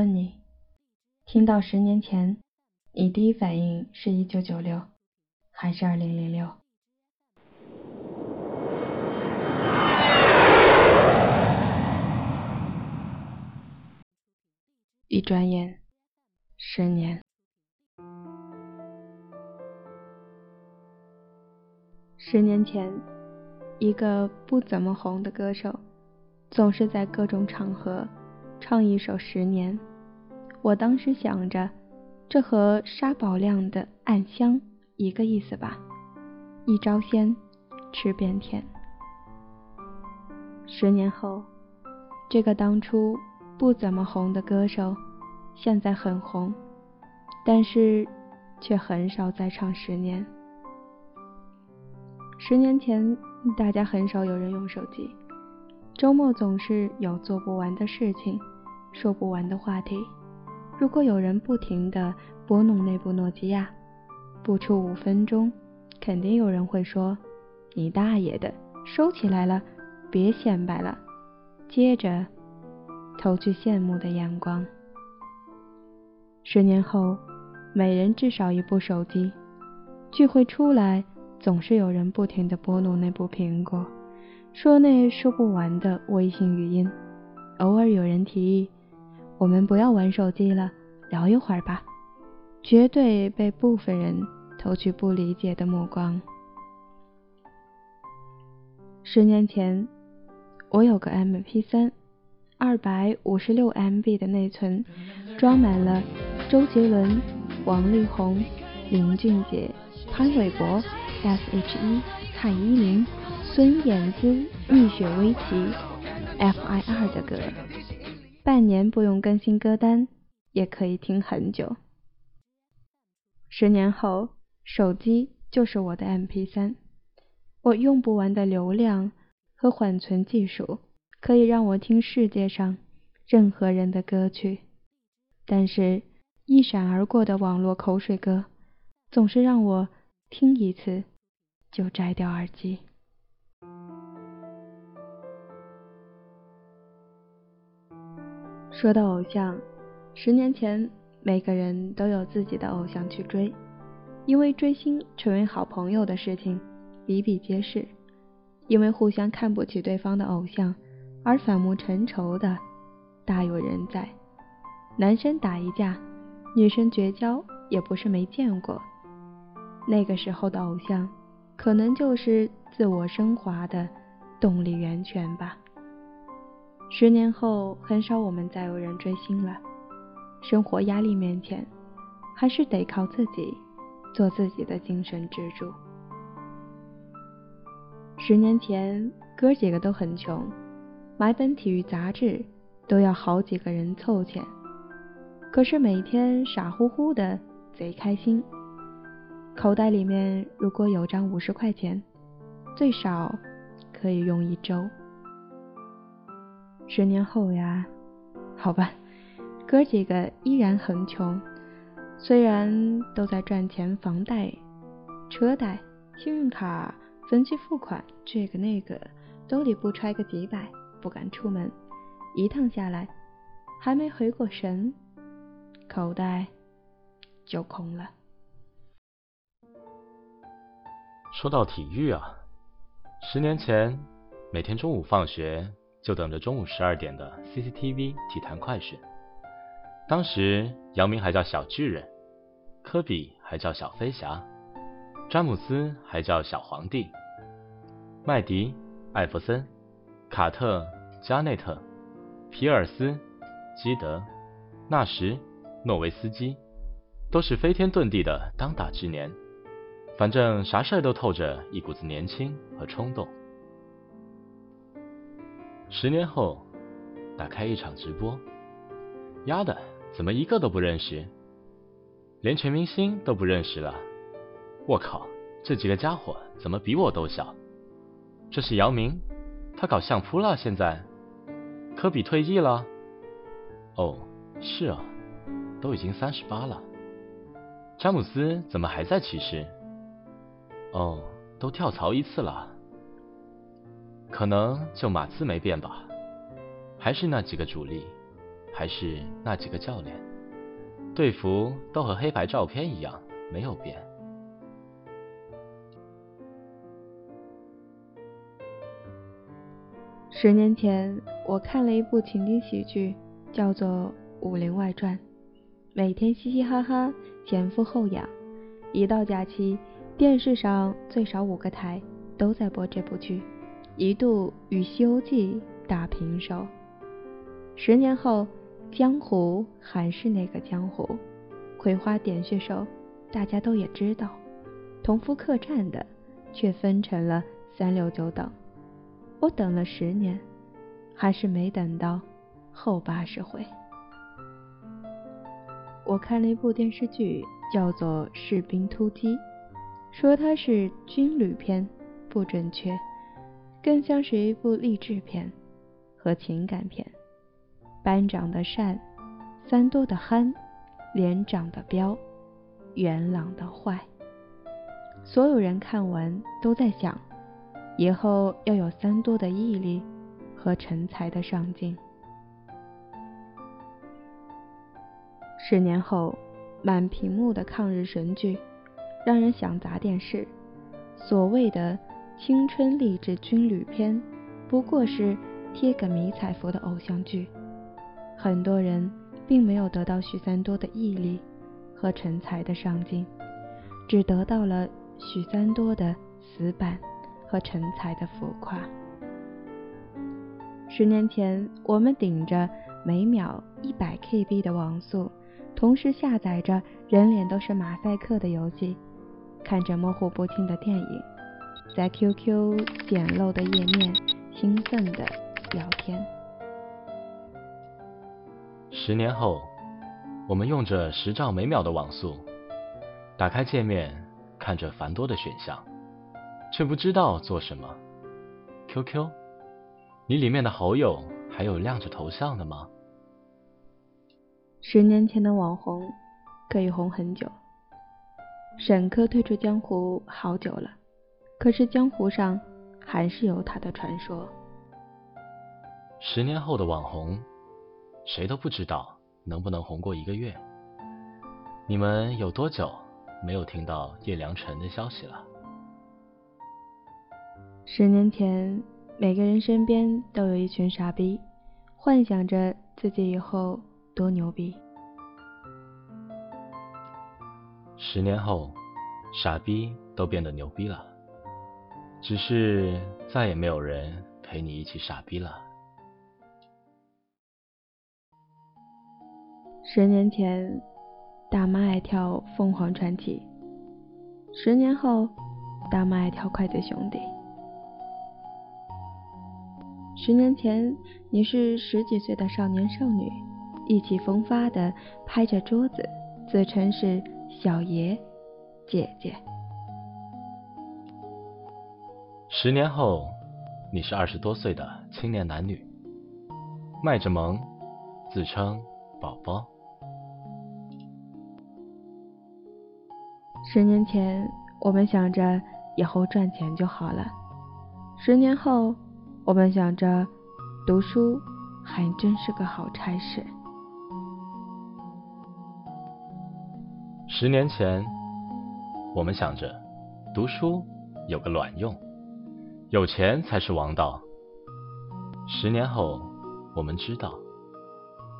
问你，听到十年前，你第一反应是一九九六，还是二零零六？一转眼，十年。十年前，一个不怎么红的歌手，总是在各种场合唱一首《十年》。我当时想着，这和沙宝亮的《暗香》一个意思吧？一招鲜，吃遍天。十年后，这个当初不怎么红的歌手，现在很红，但是却很少再唱《十年》。十年前，大家很少有人用手机，周末总是有做不完的事情，说不完的话题。如果有人不停地拨弄那部诺基亚，不出五分钟，肯定有人会说：“你大爷的，收起来了，别显摆了。”接着投去羡慕的眼光。十年后，每人至少一部手机，聚会出来。总是有人不停地拨弄那部苹果，说那说不完的微信语音。偶尔有人提议，我们不要玩手机了，聊一会儿吧。绝对被部分人投去不理解的目光。十年前，我有个 MP3，二百五十六 MB 的内存，装满了周杰伦、王力宏、林俊杰、潘玮柏。S.H.E、蔡依林、孙燕姿、蜜雪薇琪、F.I.R 的歌，半年不用更新歌单，也可以听很久。十年后，手机就是我的 MP3，我用不完的流量和缓存技术，可以让我听世界上任何人的歌曲。但是，一闪而过的网络口水歌，总是让我听一次。就摘掉耳机。说到偶像，十年前每个人都有自己的偶像去追，因为追星成为好朋友的事情比比皆是，因为互相看不起对方的偶像而反目成仇的大有人在。男生打一架，女生绝交也不是没见过。那个时候的偶像。可能就是自我升华的动力源泉吧。十年后，很少我们再有人追星了。生活压力面前，还是得靠自己，做自己的精神支柱。十年前，哥几个都很穷，买本体育杂志都要好几个人凑钱，可是每天傻乎乎的，贼开心。口袋里面如果有张五十块钱，最少可以用一周。十年后呀，好吧，哥几个依然很穷，虽然都在赚钱，房贷、车贷、信用卡分期付款，这个那个兜里不揣个几百，不敢出门，一趟下来还没回过神，口袋就空了。说到体育啊，十年前每天中午放学就等着中午十二点的 CCTV 体坛快讯。当时姚明还叫小巨人，科比还叫小飞侠，詹姆斯还叫小皇帝，麦迪、艾弗森、卡特、加内特、皮尔斯、基德、纳什、诺维斯基，都是飞天遁地的当打之年。反正啥事儿都透着一股子年轻和冲动。十年后，打开一场直播，丫的，怎么一个都不认识？连全明星都不认识了。我靠，这几个家伙怎么比我都小？这是姚明，他搞相扑了。现在，科比退役了。哦，是啊，都已经三十八了。詹姆斯怎么还在骑士？哦，都跳槽一次了，可能就马刺没变吧，还是那几个主力。还是那几个教练，队服都和黑白照片一样，没有变。十年前，我看了一部情景喜剧，叫做《武林外传》，每天嘻嘻哈哈，前赴后仰。一到假期，电视上最少五个台都在播这部剧，一度与《西游记》打平手。十年后，江湖还是那个江湖，葵花点穴手，大家都也知道，同福客栈的却分成了三六九等。我等了十年，还是没等到后八十回。我看了一部电视剧。叫做《士兵突击》，说它是军旅片不准确，更像是一部励志片和情感片。班长的善，三多的憨，连长的彪，元朗的坏。所有人看完都在想，以后要有三多的毅力和成才的上进。十年后。满屏幕的抗日神剧，让人想砸电视。所谓的青春励志军旅片，不过是贴个迷彩服的偶像剧。很多人并没有得到许三多的毅力和成才的上进，只得到了许三多的死板和成才的浮夸。十年前，我们顶着每秒一百 KB 的网速。同时下载着人脸都是马赛克的游戏，看着模糊不清的电影，在 QQ 简陋的页面兴奋的聊天。十年后，我们用着十兆每秒的网速，打开界面，看着繁多的选项，却不知道做什么。QQ，你里面的好友还有亮着头像的吗？十年前的网红可以红很久。沈科退出江湖好久了，可是江湖上还是有他的传说。十年后的网红，谁都不知道能不能红过一个月。你们有多久没有听到叶良辰的消息了？十年前，每个人身边都有一群傻逼，幻想着自己以后。多牛逼！十年后，傻逼都变得牛逼了，只是再也没有人陪你一起傻逼了。十年前，大妈爱跳凤凰传奇；十年后，大妈爱跳筷子兄弟。十年前，你是十几岁的少年少女。意气风发的拍着桌子，自称是小爷姐姐。十年后，你是二十多岁的青年男女，卖着萌，自称宝宝。十年前，我们想着以后赚钱就好了；十年后，我们想着读书还真是个好差事。十年前，我们想着读书有个卵用，有钱才是王道。十年后，我们知道，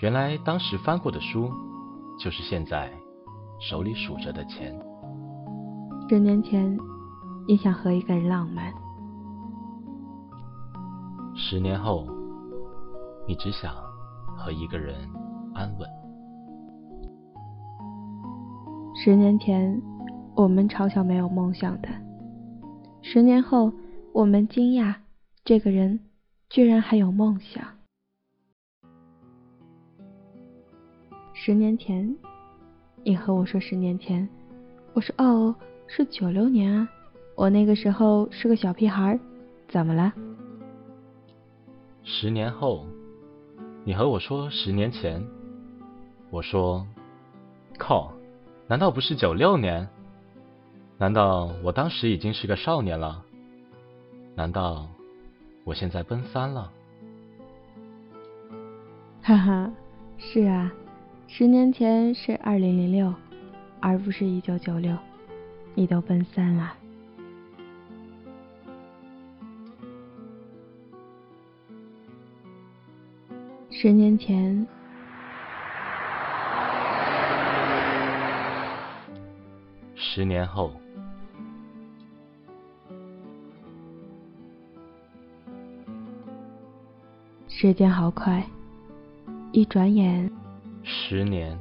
原来当时翻过的书，就是现在手里数着的钱。十年前，你想和一个人浪漫；十年后，你只想和一个人安稳。十年前，我们嘲笑没有梦想的；十年后，我们惊讶这个人居然还有梦想。十年前，你和我说十年前，我说哦，是九六年啊，我那个时候是个小屁孩，怎么了？十年后，你和我说十年前，我说，靠。难道不是九六年？难道我当时已经是个少年了？难道我现在奔三了？哈哈，是啊，十年前是二零零六，而不是一九九六，你都奔三了。十年前，十年后，时间好快，一转眼，十年。